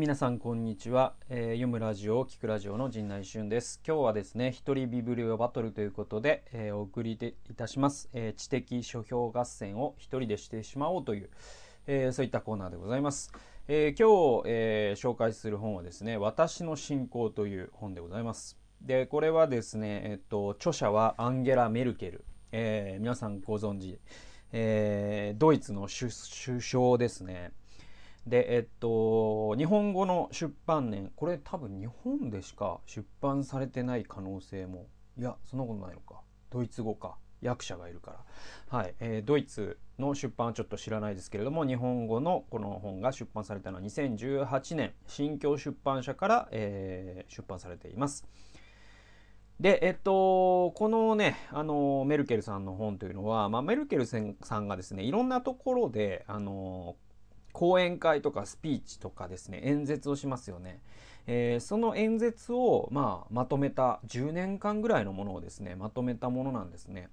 皆さんこんにちは、えー読むラジオ聞くラジオの陣内俊です。今日はですね一人ビブリオバトルということで、えーお送りでいたします、えー知的書評合戦を一人でしてしまおうという、えーそういったコーナーでございます、えー今日、えー紹介する本はですね私の信仰という本でございます。でこれはですねえっと著者はアンゲラ・メルケル、えー皆さんご存知、えードイツの首相ですね。で、えっと、日本語の出版年、これ多分日本でしか出版されてない可能性も、いや、そんなことないのか。ドイツ語か。役者がいるから。はい。えードイツの出版はちょっと知らないですけれども、日本語のこの本が出版されたのは2018年、新京出版社から、えー出版されています。で、えっと、このね、あの、メルケルさんの本というのは、まあ、メルケルさんがですね、いろんなところで、あの、講演会とかスピーチとかですね演説をしますよね、えーその演説を、まあ、まとめた10年間ぐらいのものをですねまとめたものなんですね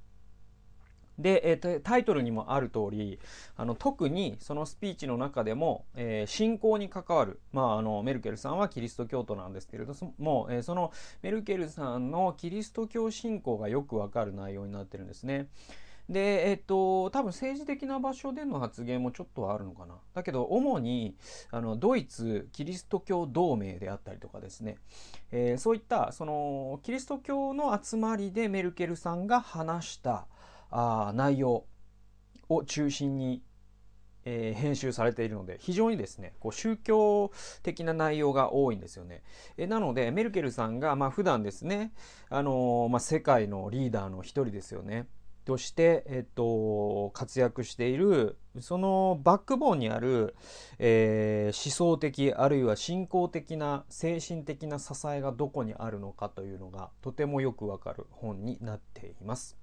で、えーとタイトルにもある通りあの特にそのスピーチの中でも、えー信仰に関わる、まあ、あのメルケルさんはキリスト教徒なんですけれども、えーそのメルケルさんのキリスト教信仰がよくわかる内容になってるんですね。で、えっと、多分政治的な場所での発言もちょっとはあるのかな。だけど、主に、あの、ドイツキリスト教同盟であったりとかですね、えーそういった、その、キリスト教の集まりでメルケルさんが話したあ内容を中心に、えー編集されているので、非常にですね、こう宗教的な内容が多いんですよね。えーなので、メルケルさんが、まあ、普段ですね、あのーまあ、世界のリーダーの一人ですよね。として、えっと、活躍しているそのバックボーンにある、えー思想的あるいは信仰的な精神的な支えがどこにあるのかというのがとてもよくわかる本になっています。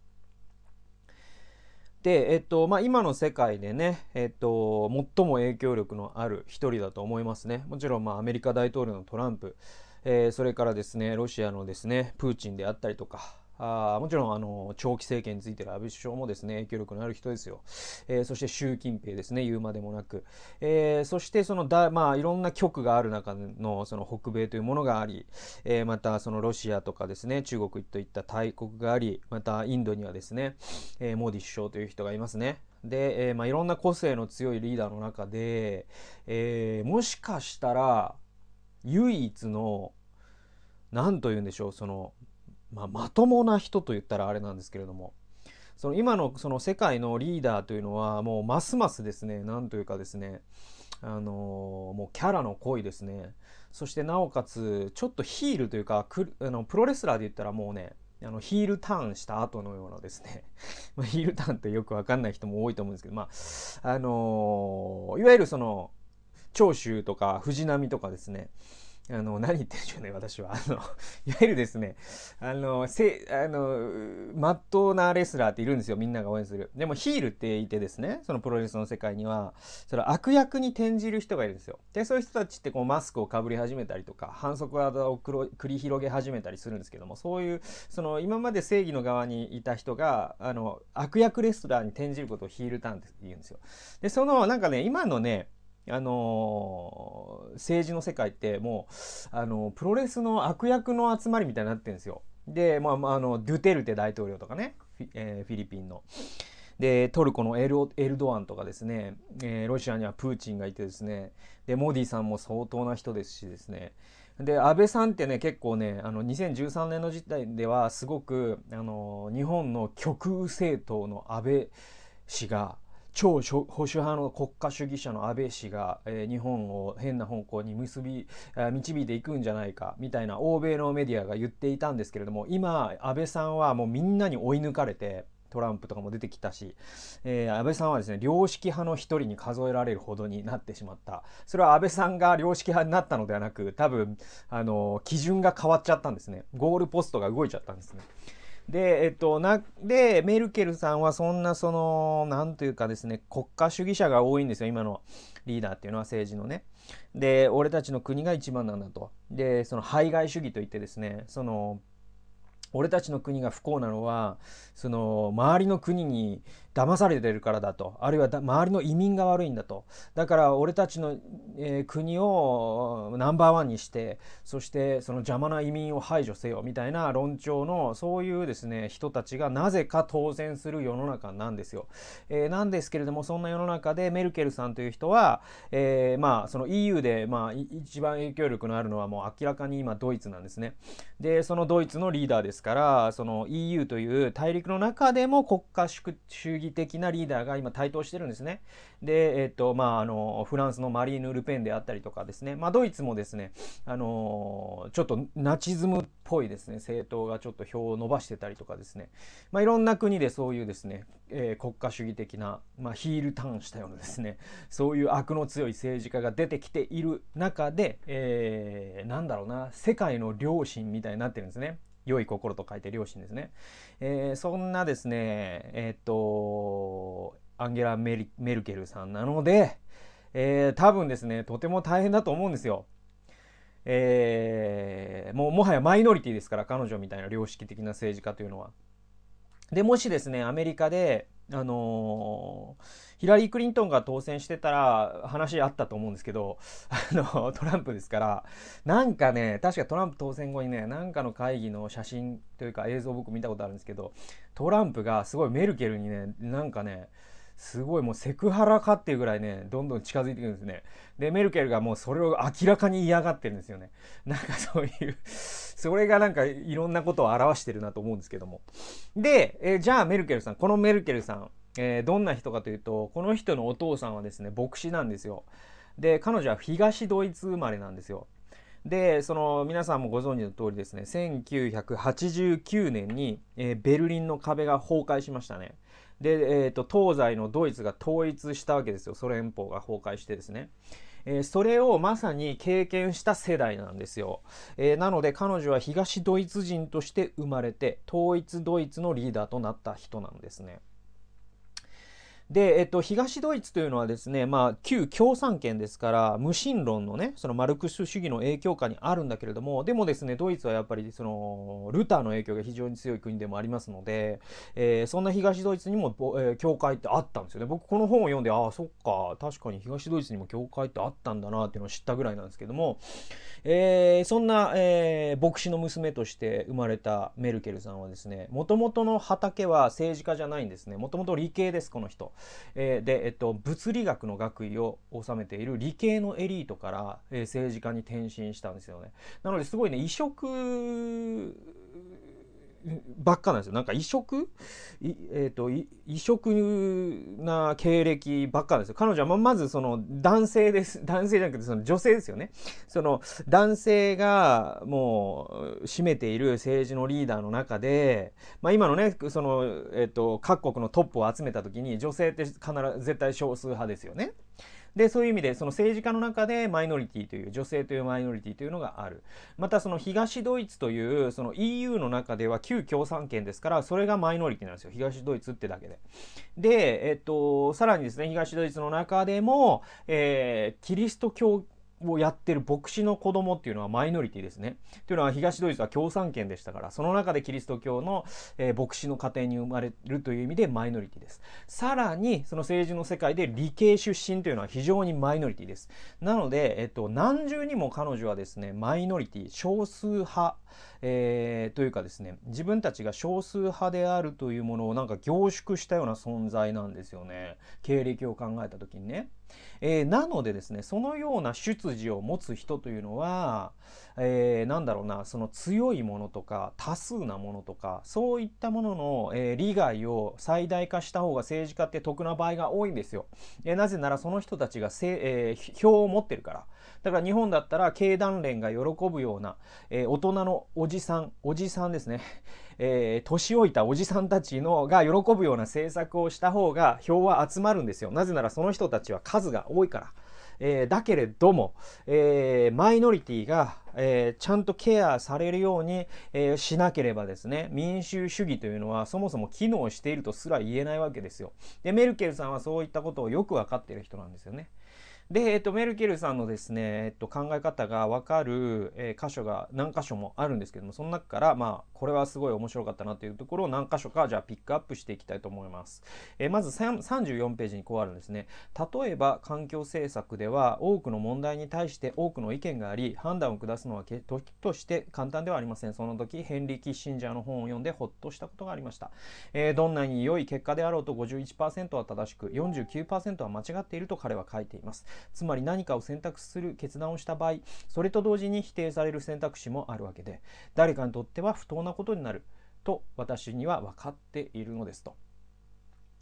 で、えっとまあ、今の世界でね、えっと、最も影響力のある一人だと思いますね。もちろん、まあ、アメリカ大統領のトランプ、えーそれからですねロシアのですねプーチンであったりとかあもちろんあの長期政権についてる安倍首相もですね影響力のある人ですよ、えーそして習近平ですね言うまでもなく、えーそしてそのだ、まあ、いろんな局がある中のその北米というものがあり、えーまたそのロシアとかですね中国といった大国がありまたインドにはですね、えモディ首相という人がいますね。で、えまあ、いろんな個性の強いリーダーの中で、えもしかしたら唯一の何と言うんでしょうその、まあ、まともな人と言ったらあれなんですけれどもその今のその世界のリーダーというのはもうますますですねなんというかですねあのもうキャラの濃いですね。そしてなおかつちょっとヒールというかあのプロレスラーで言ったらもうねあのヒールターンした後のようなですね、ヒールターンってよくわかんない人も多いと思うんですけどまああのいわゆるその長州とか藤波とかですね。あの、何言ってるんでしょうね、私は。あの、いわゆるですね、あの、せ、あの、まっとうなレスラーっているんですよ、みんなが応援する。でもヒールっていてですね、そのプロレスの世界には、その悪役に転じる人がいるんですよ。で、そういう人たちってこうマスクをかぶり始めたりとか、反則技を繰り広げ始めたりするんですけども、そういう、その今まで正義の側にいた人が、あの、悪役レスラーに転じることをヒールターンって言うんですよ。で、その、なんかね、今のね、あの政治の世界ってもう、あのプロレスの悪役の集まりみたいになってるんですよ。で、まあ、まあ、あのドゥテルテ大統領とかねフィ,、えーフィリピンの。でトルコのエルエルドアンとかですね、えーロシアにはプーチンがいてですねでモディさんも相当な人ですしですねで安倍さんってね結構ねあの2013年の時代ではすごくあの日本の極右政党の安倍氏が超保守派の国家主義者の安倍氏が、えー日本を変な方向に結びあー導いていくんじゃないかみたいな欧米のメディアが言っていたんですけれども今安倍さんはもうみんなに追い抜かれてトランプとかも出てきたし、えー安倍さんはですね良識派の一人に数えられるほどになってしまった。それは安倍さんが良識派になったのではなく多分あの基準が変わっちゃったんですね。ゴールポストが動いちゃったんですね。で、えっと、な、で、メルケルさんはそんな、その、なんというかですね、国家主義者が多いんですよ、今のリーダーっていうのは政治のね。で、俺たちの国が一番なんだと。で、その、排外主義といってですね、その、俺たちの国が不幸なのはその周りの国に騙されてるからだとあるいは周りの移民が悪いんだとだから俺たちの、えー、国をナンバーワンにしてそしてその邪魔な移民を排除せよみたいな論調のそういうですね人たちがなぜか当選する世の中なんですよ。えー、なんですけれどもそんな世の中でメルケルさんという人は、えー、まあその EU でまあ一番影響力のあるのはもう明らかに今ドイツなんですね。でそのドイツのリーダーですからその EU という大陸の中でも国家主義的なリーダーが今台頭してるんですね。で、えっとまあ、あのフランスのマリーヌ・ルペンであったりとかですね、まあ、ドイツもですね、あのちょっとナチズムっぽいですね政党がちょっと票を伸ばしてたりとかですね、まあ、いろんな国でそういうですね、えー、国家主義的な、まあ、ヒールターンしたようなですねそういう悪の強い政治家が出てきている中で、えー、なんだろうな世界の良心みたいになってるんですね。良い心と書いて良心ですね。えー、そんなですね、えっ、と、アンゲラメ・メルケルさんなので、えー、多分ですね、とても大変だと思うんですよ。えー、もうもはやマイノリティですから、彼女みたいな良識的な政治家というのは。で、もしですね、アメリカで、あのー、ヒラリー・クリントンが当選してたら話あったと思うんですけど、あの、トランプですから、なんかね、確かトランプ当選後にね、なんかの会議の写真というか映像僕見たことあるんですけど、トランプがすごいメルケルにね、なんかね、すごいもうセクハラかっていうぐらいね、どんどん近づいてくるんですね。で、メルケルがもうそれを明らかに嫌がってるんですよね。なんかそういうそれがなんかいろんなことを表してるなと思うんですけども。で、えー、じゃあメルケルさん、このメルケルさん、えー、どんな人かというと、この人のお父さんはですね、牧師なんですよ。で、彼女は東ドイツ生まれなんですよ。で、その皆さんもご存知の通りですね、1989年に、えー、ベルリンの壁が崩壊しましたね。で、えーと、東西のドイツが統一したわけですよソ連邦が崩壊してですね。えー、それをまさに経験した世代なんですよ、えー、なので彼女は東ドイツ人として生まれて統一ドイツのリーダーとなった人なんですね。で、えっと、東ドイツというのはですね、まあ、旧共産圏ですから、無神論のね、そのマルクス主義の影響下にあるんだけれども、でもですね、ドイツはやっぱり、その、ルターの影響が非常に強い国でもありますので、えー、そんな東ドイツにも、えー、教会ってあったんですよね。僕、この本を読んで、ああ、そっか、確かに東ドイツにも教会ってあったんだなっていうのを知ったぐらいなんですけども、えー、そんな、えー、牧師の娘として生まれたメルケルさんはですね、もともとの畑は政治家じゃないんですね。もともと理系です、この人。えー、で、えっと、物理学の学位を収めている理系のエリートから、えー、政治家に転身したんですよね。なのですごいね、異色ばっかなんですよ。なんか異色？えっ、ー、と、異色な経歴ばっかなんですよ。彼女はまずその男性です。男性じゃなくてその女性ですよね。その男性がもう占めている政治のリーダーの中で、まあ今のね、その、えっ、ー、と、各国のトップを集めた時に女性って必ず絶対少数派ですよね。で、そういう意味で、その政治家の中でマイノリティという、女性というマイノリティというのがある。また、その東ドイツという、その EU の中では旧共産圏ですから、それがマイノリティなんですよ。東ドイツってだけで。で、えっと、さらにですね、東ドイツの中でも、えー、キリスト教をやってる牧師の子供っていうのはマイノリティですね。というのは東ドイツは共産圏でしたから、その中でキリスト教の、えー、牧師の家庭に生まれるという意味でマイノリティです。さらに、その政治の世界で理系出身というのは非常にマイノリティです。なので、えっと、何重にも彼女はですね、マイノリティ、少数派、えー、というかですね、自分たちが少数派であるというものをなんか凝縮したような存在なんですよね。経歴を考えた時にね。えー、なのでですね、そのような出自を持つ人というのは、えー、なんだろうな、その強いものとか、多数なものとか、そういったものの、えー、利害を最大化した方が政治家って得な場合が多いんですよ。えー、なぜならその人たちがせ、えー、票を持ってるから。だから日本だったら経団連が喜ぶような、えー、大人のおじさん、おじさんですね。えー、年老いたおじさんたちのが喜ぶような政策をした方が票は集まるんですよ。なぜならその人たちは数が多いから。えー、だけれども、えー、マイノリティが、えー、ちゃんとケアされるように、えしなければですね、民主主義というのはそもそも機能しているとすら言えないわけですよ。で、メルケルさんはそういったことをよく分かっている人なんですよね。で、えっと、メルケルさんのですね、えっと、考え方がわかる、えー、箇所が何箇所もあるんですけども、その中から、まあ、これはすごい面白かったなというところを何箇所か、じゃあピックアップしていきたいと思います。えー、まず34ページにこうあるんですね。例えば、環境政策では、多くの問題に対して多くの意見があり、判断を下すのは時として簡単ではありません。その時、ヘンリー・キッシンジャーの本を読んでほっとしたことがありました。えー、どんなに良い結果であろうと51%は正しく、49%は間違っていると彼は書いています。つまり何かを選択する決断をした場合それと同時に否定される選択肢もあるわけで誰かにとっては不当なことになると私には分かっているのですと。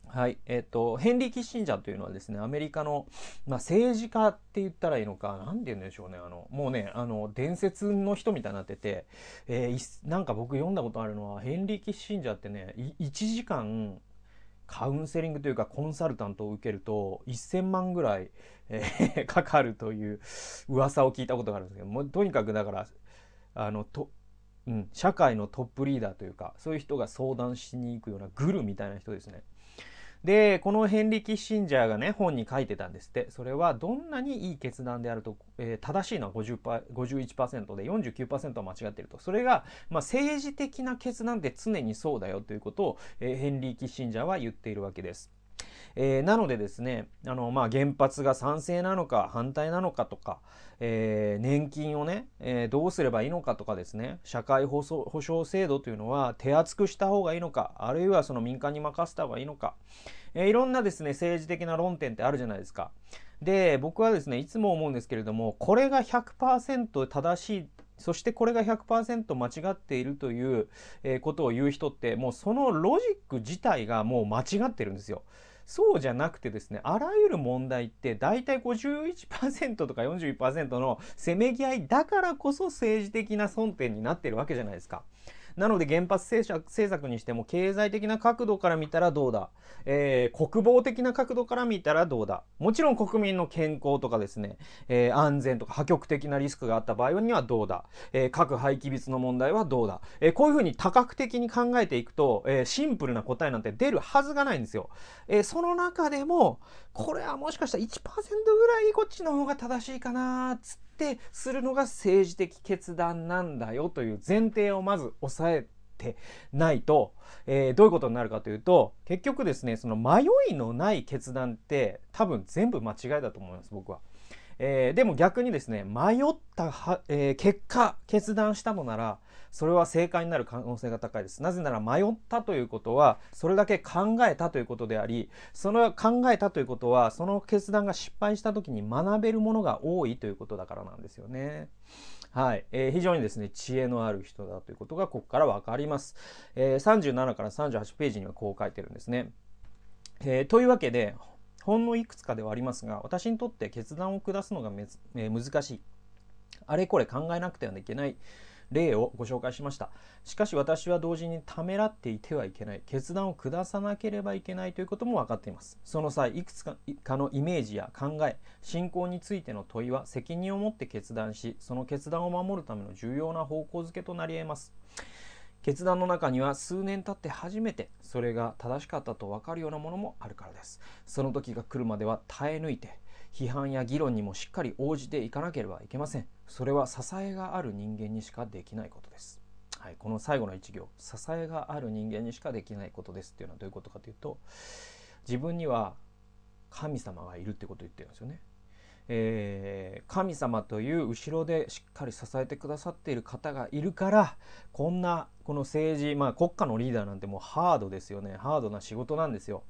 はい。えっ、ー、と、ヘンリー・キッシンジャーというのはですね、アメリカの、まあ、政治家って言ったらいいのか、なんて言うんでしょうね。あの、もうね、あの、伝説の人みたいになってて、えー、なんか僕読んだことあるのは、ヘンリー・キッシンジャーってね、1時間、カウンセリングというかコンサルタントを受けると1000万ぐらい、えー、かかるという噂を聞いたことがあるんですけどもとにかくだからあのと、うん、社会のトップリーダーというかそういう人が相談しに行くようなグルみたいな人ですね。で、このヘンリー・キッシンジャーがね、本に書いてたんですって。それはどんなにいい決断であると、えー、正しいのは50 51%で49%は間違っていると。それが、まあ、政治的な決断って常にそうだよということを、えー、ヘンリー・キッシンジャーは言っているわけです。えー、なのでですね、あの、まあ、原発が賛成なのか反対なのかとか、えー、年金をね、えー、どうすればいいのかとかですね、社会保障制度というのは手厚くした方がいいのか、あるいはその民間に任せた方がいいのか、えー、いろんなですね、政治的な論点ってあるじゃないですか。で、僕はですね、いつも思うんですけれども、これが100%正しいそしてこれが100%間違っているという、ことを言う人ってもうそのロジック自体がもう間違ってるんですよ。そうじゃなくてですね、あらゆる問題って大体51%とか41%のせめぎ合いだからこそ政治的な争点になってるわけじゃないですか。なので原発政策にしても経済的な角度から見たらどうだ、えー、国防的な角度から見たらどうだ？もちろん国民の健康とかですね、えー、安全とか破極的なリスクがあった場合にはどうだ、えー、核廃棄物の問題はどうだ、えー、こういうふうに多角的に考えていくと、えー、シンプルな答えなんて出るはずがないんですよ。えー、その中でもこれはもしかしたら1%ぐらいこっちの方が正しいかなっつっててするのが政治的決断なんだよという前提をまず押さえてないと、えー、どういうことになるかというと結局ですねその迷いのない決断って多分全部間違いだと思います僕は。えー、でも逆にですね迷ったは、えー、結果決断したのならそれは正解になる可能性が高いです。なぜなら迷ったということはそれだけ考えたということでありその考えたということはその決断が失敗した時に学べるものが多いということだからなんですよね。はい、えー、非常にですね知恵のある人だということがここから分かります。えー、37から38ページにはこう書いてるんですね。えー、というわけでほんのいくつかではありますが私にとって決断を下すのがめ、えー、難しいあれこれ考えなくてはいけない例をご紹介しました。しかし私は同時にためらっていてはいけない。決断を下さなければいけないということも分かっています。その際いくつかのイメージや考え信仰についての問いは責任を持って決断しその決断を守るための重要な方向づけとなり得ます。決断の中には数年経って初めてそれが正しかったと分かるようなものもあるからです。その時が来るまでは耐え抜いて批判や議論にもしっかり応じていかなければいけません。それは支えがある人間にしかできないことです。はい、この最後の一行「支えがある人間にしかできないことです」っていうのはどういうことかというと自分には神様がいるってことを言ってるんですよね。えー、神様という後ろでしっかり支えてくださっている方がいるからこんなこの政治、まあ、国家のリーダーなんてもうハードですよね。ハードな仕事なんですよ。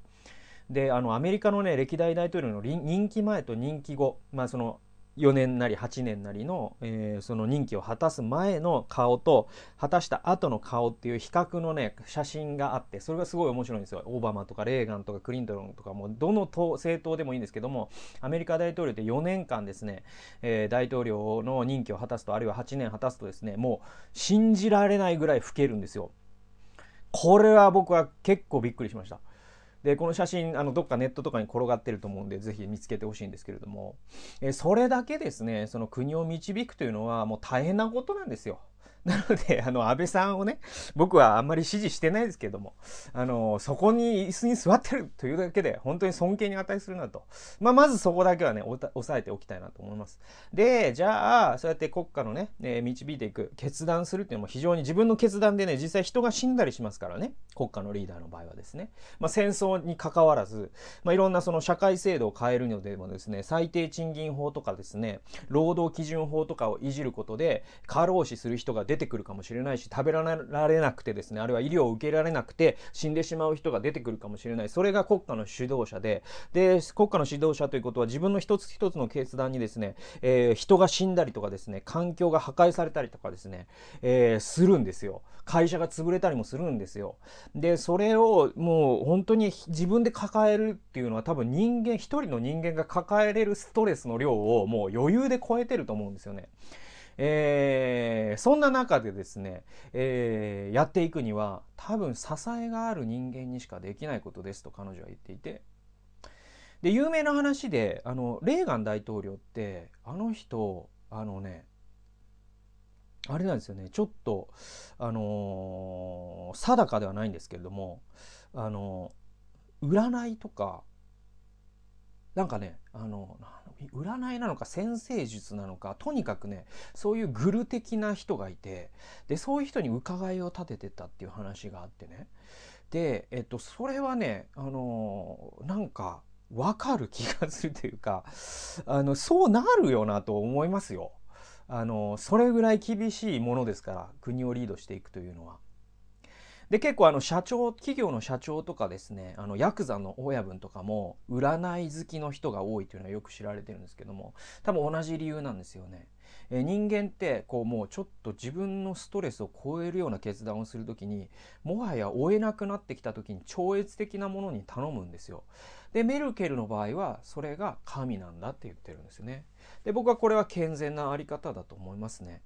であのアメリカのね歴代大統領の任期前と任期後、まあ、その4年なり8年なりの、えー、その任期を果たす前の顔と果たした後の顔っていう比較のね写真があってそれがすごい面白いんですよ。オバマとかレーガンとかクリントンとかもどの政党でもいいんですけどもアメリカ大統領って4年間ですね、えー、大統領の任期を果たすとあるいは8年果たすとですねもう信じられないぐらい老けるんですよ。これは僕は結構びっくりしました。でこの写真あのどっかネットとかに転がってると思うんでぜひ見つけてほしいんですけれども、えそれだけですねその国を導くというのはもう大変なことなんですよ。なので、あの、安倍さんをね、僕はあんまり支持してないですけども、あの、そこに椅子に座ってるというだけで、本当に尊敬に値するなと。まあ、まずそこだけはね、押さえておきたいなと思います。で、じゃあ、そうやって国家のね、え、導いていく、決断するっていうのも非常に自分の決断でね、実際人が死んだりしますからね、国家のリーダーの場合はですね。まあ、戦争に関わらず、まあ、いろんなその社会制度を変えるのでもですね、最低賃金法とかですね、労働基準法とかをいじることで、過労死する人が出出てくるかもしれないし、食べられなくてですね、あるいは医療を受けられなくて死んでしまう人が出てくるかもしれない。それが国家の指導者で、で、国家の指導者ということは自分の一つ一つの決断にですね、えー、人が死んだりとかですね、環境が破壊されたりとかですね、えー、するんですよ。会社が潰れたりもするんですよ。で、それをもう本当に自分で抱えるっていうのは多分人間、一人の人間が抱えれるストレスの量をもう余裕で超えてると思うんですよね。えー、そんな中でですね、えー、やっていくには多分支えがある人間にしかできないことですと彼女は言っていて。で有名な話であのレーガン大統領ってあの人あのねあれなんですよねちょっとあのー、定かではないんですけれどもあの占いとかなんかねあの占いなのか先生術なのかとにかくねそういうグル的な人がいてでそういう人に伺いを立ててたっていう話があってねで、えっと、それはねあのなんか分かる気がするというかあのそうなるよなと思いますよ。あのそれぐらい厳しいものですから国をリードしていくというのは。で結構あの社長企業の社長とかですねあのヤクザの親分とかも占い好きの人が多いというのはよく知られてるんですけども多分同じ理由なんですよね。え人間ってこうもうちょっと自分のストレスを超えるような決断をする時にもはや追えなくなってきた時に超越的なものに頼むんですよ。でメルケルの場合はそれが神なんだって言ってるんですよね。で僕はこれは健全なあり方だと思いますね。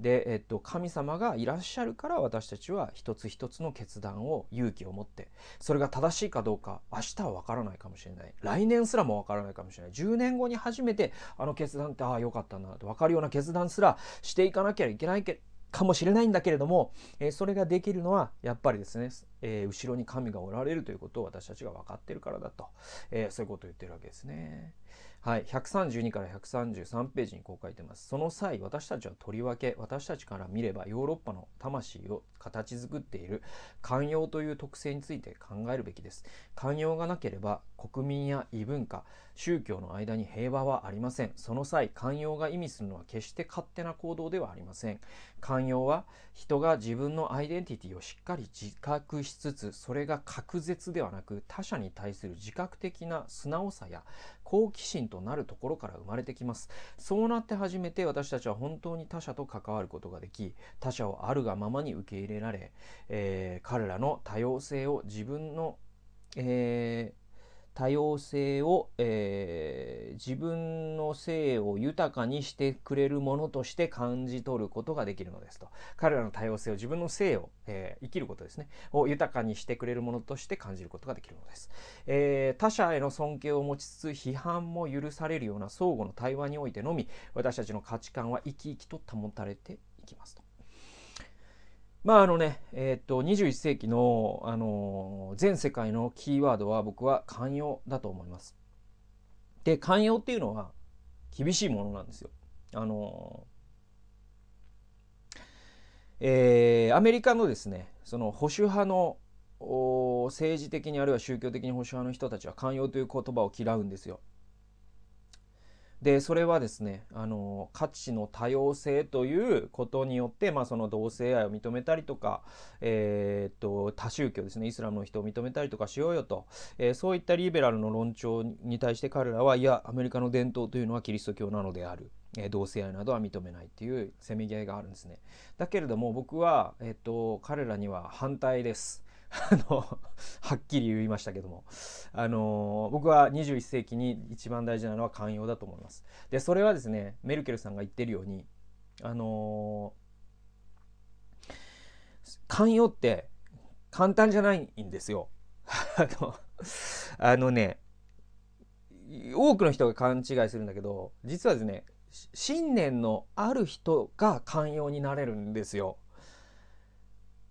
で、えっと、神様がいらっしゃるから私たちは一つ一つの決断を勇気を持ってそれが正しいかどうか明日は分からないかもしれない来年すらも分からないかもしれない10年後に初めてあの決断ってああよかったなと分かるような決断すらしていかなきゃいけないけかもしれないんだけれども、え、それができるのはやっぱりですね、え、後ろに神がおられるということを私たちが分かってるからだと、え、そういうことを言ってるわけですね。はい、132から133ページにこう書いてます。その際、私たちはとりわけ、私たちから見ればヨーロッパの魂を形作っている寛容という特性について考えるべきです。寛容がなければ、国民や異文化、宗教の間に平和はありません。その際、寛容が意味するのは決して勝手な行動ではありません。寛容は人が自分のアイデンティティをしっかり自覚しつつ、それが確絶ではなく他者に対する自覚的な素直さや好奇心となるところから生まれてきます。そうなって初めて私たちは本当に他者と関わることができ、他者をあるがままに受け入れられ、えー、彼らの多様性を自分の、えー多様性を、えー、自分の性を豊かにしてくれるものとして感じ取ることができるのですと。彼らの多様性を自分の性を、えー、生きることですね。を豊かにしてくれるものとして感じることができるのです。えー、他者への尊敬を持ちつつ批判も許されるような相互の対話においてのみ私たちの価値観は生き生きと保たれていきますと。まああのね、えっ、と、21世紀の、あの全世界のキーワードは僕は寛容だと思います。で、寛容っていうのは厳しいものなんですよ。あのえー、アメリカのですね、その保守派の政治的にあるいは宗教的に保守派の人たちは寛容という言葉を嫌うんですよ。でそれはですねあの価値の多様性ということによって、まあ、その同性愛を認めたりとか、えー、っと多宗教ですねイスラムの人を認めたりとかしようよと、えー、そういったリベラルの論調に対して彼らはいやアメリカの伝統というのはキリスト教なのである。え同性愛などは認めないっていうせめぎ合いがあるんですね。だけれども僕は、えっと、彼らには反対です。あの、はっきり言いましたけども、あの、僕は21世紀に一番大事なのは寛容だと思います。で、それはですね、メルケルさんが言ってるように、あの、寛容って簡単じゃないんですよ。あの、あのね、多くの人が勘違いするんだけど、実はですね、信念のある人が寛容になれるんですよ。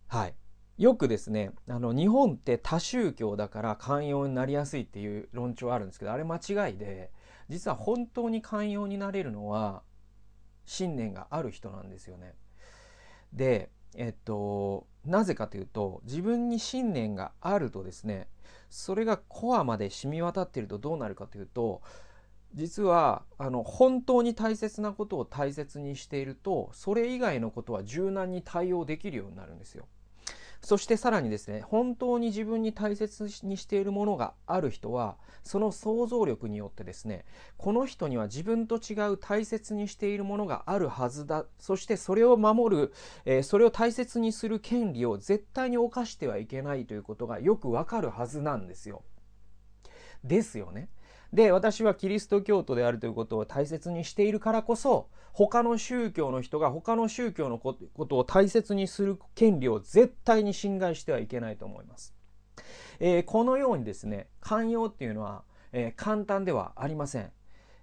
はいよくですねあの日本って多宗教だから寛容になりやすいっていう論調あるんですけどあれ間違いで実は本当に寛容になれるのは信念がある人なんですよね。でえっとなぜかというと自分に信念があるとですねそれがコアまで染み渡ってるとどうなるかというと実はあの本当に大切なことを大切にしているとそれ以外のことは柔軟に対応できるようになるんですよ。そしてさらにですね本当に自分に大切にしているものがある人はその想像力によってですねこの人には自分と違う大切にしているものがあるはずだそしてそれを守る、えー、それを大切にする権利を絶対に犯してはいけないということがよくわかるはずなんですよ。ですよね。で私はキリスト教徒であるということを大切にしているからこそ他の宗教の人が他の宗教のことを大切にする権利を絶対に侵害してはいけないと思います。えー、このようにですね寛容っていうのは、えー、簡単ではありません。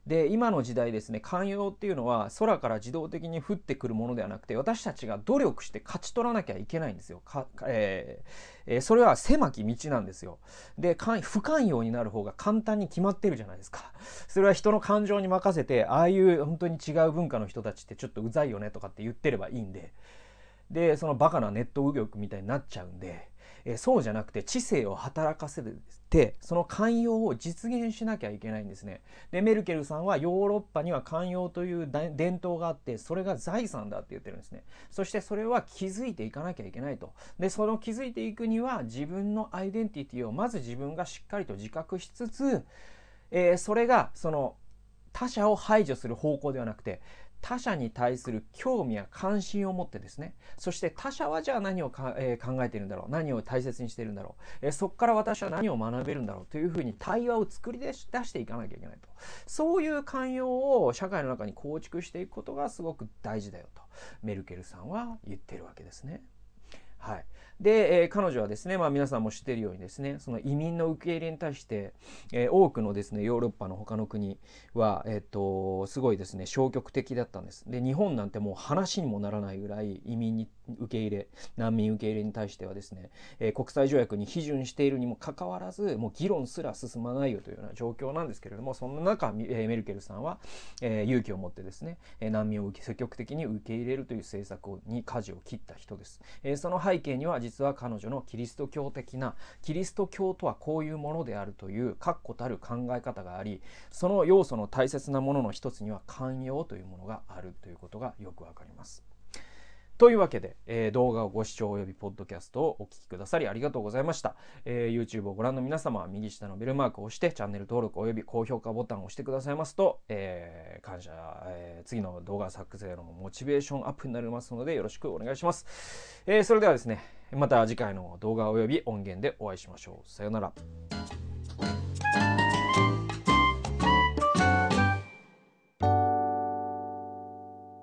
で今の時代ですね寛容っていうのは空から自動的に降ってくるものではなくて私たちが努力して勝ち取らなきゃいけないんですよ。えーえー、それは狭き道なんですよ。で不寛容になる方が簡単に決まってるじゃないですか。それは人の感情に任せてああいう本当に違う文化の人たちってちょっとうざいよねとかって言ってればいいんででそのバカなネット右翼みたいになっちゃうんで。えそうじゃなくて知性を働かせてその寛容を実現しなきゃいけないんですね。でメルケルさんはヨーロッパには寛容という伝統があってそれが財産だって言ってるんですね。そしてそれは気づいていかなきゃいけないと。でその気づいていくには自分のアイデンティティをまず自分がしっかりと自覚しつつ、えー、それがその他者を排除する方向ではなくて他者に対する興味や関心を持ってですねそして他者はじゃあ何をえー、考えているんだろう何を大切にしているんだろう、えー、そこから私は何を学べるんだろうというふうに対話を作り出していかなきゃいけないとそういう寛容を社会の中に構築していくことがすごく大事だよとメルケルさんは言ってるわけですね。はい、で、えー、彼女はですね、まあ、皆さんも知っているようにですねその移民の受け入れに対して、えー、多くのですねヨーロッパの他の国は、えー、っとすごいですね消極的だったんです。で日本なんてもう話にもならないぐらい移民に受け入れ難民受け入れに対してはですね、えー、国際条約に批准しているにもかかわらずもう議論すら進まないよというような状況なんですけれどもそんな中、えー、メルケルさんは、え、勇気を持ってですね難民を積極的に受け入れるという政策に舵を切った人です、え、その背景には実は彼女のキリスト教的なキリスト教とはこういうものであるという確固たる考え方がありその要素の大切なものの一つには寛容というものがあるということがよくわかります。というわけで、えー、動画をご視聴及びポッドキャストをお聴きくださりありがとうございました、えー、YouTube をご覧の皆様は右下のベルマークを押してチャンネル登録及び高評価ボタンを押してくださいますと、えー、感謝、え次の動画作成のモチベーションアップになりますのでよろしくお願いします、えそれではですねまた次回の動画及び音源でお会いしましょう。さようなら。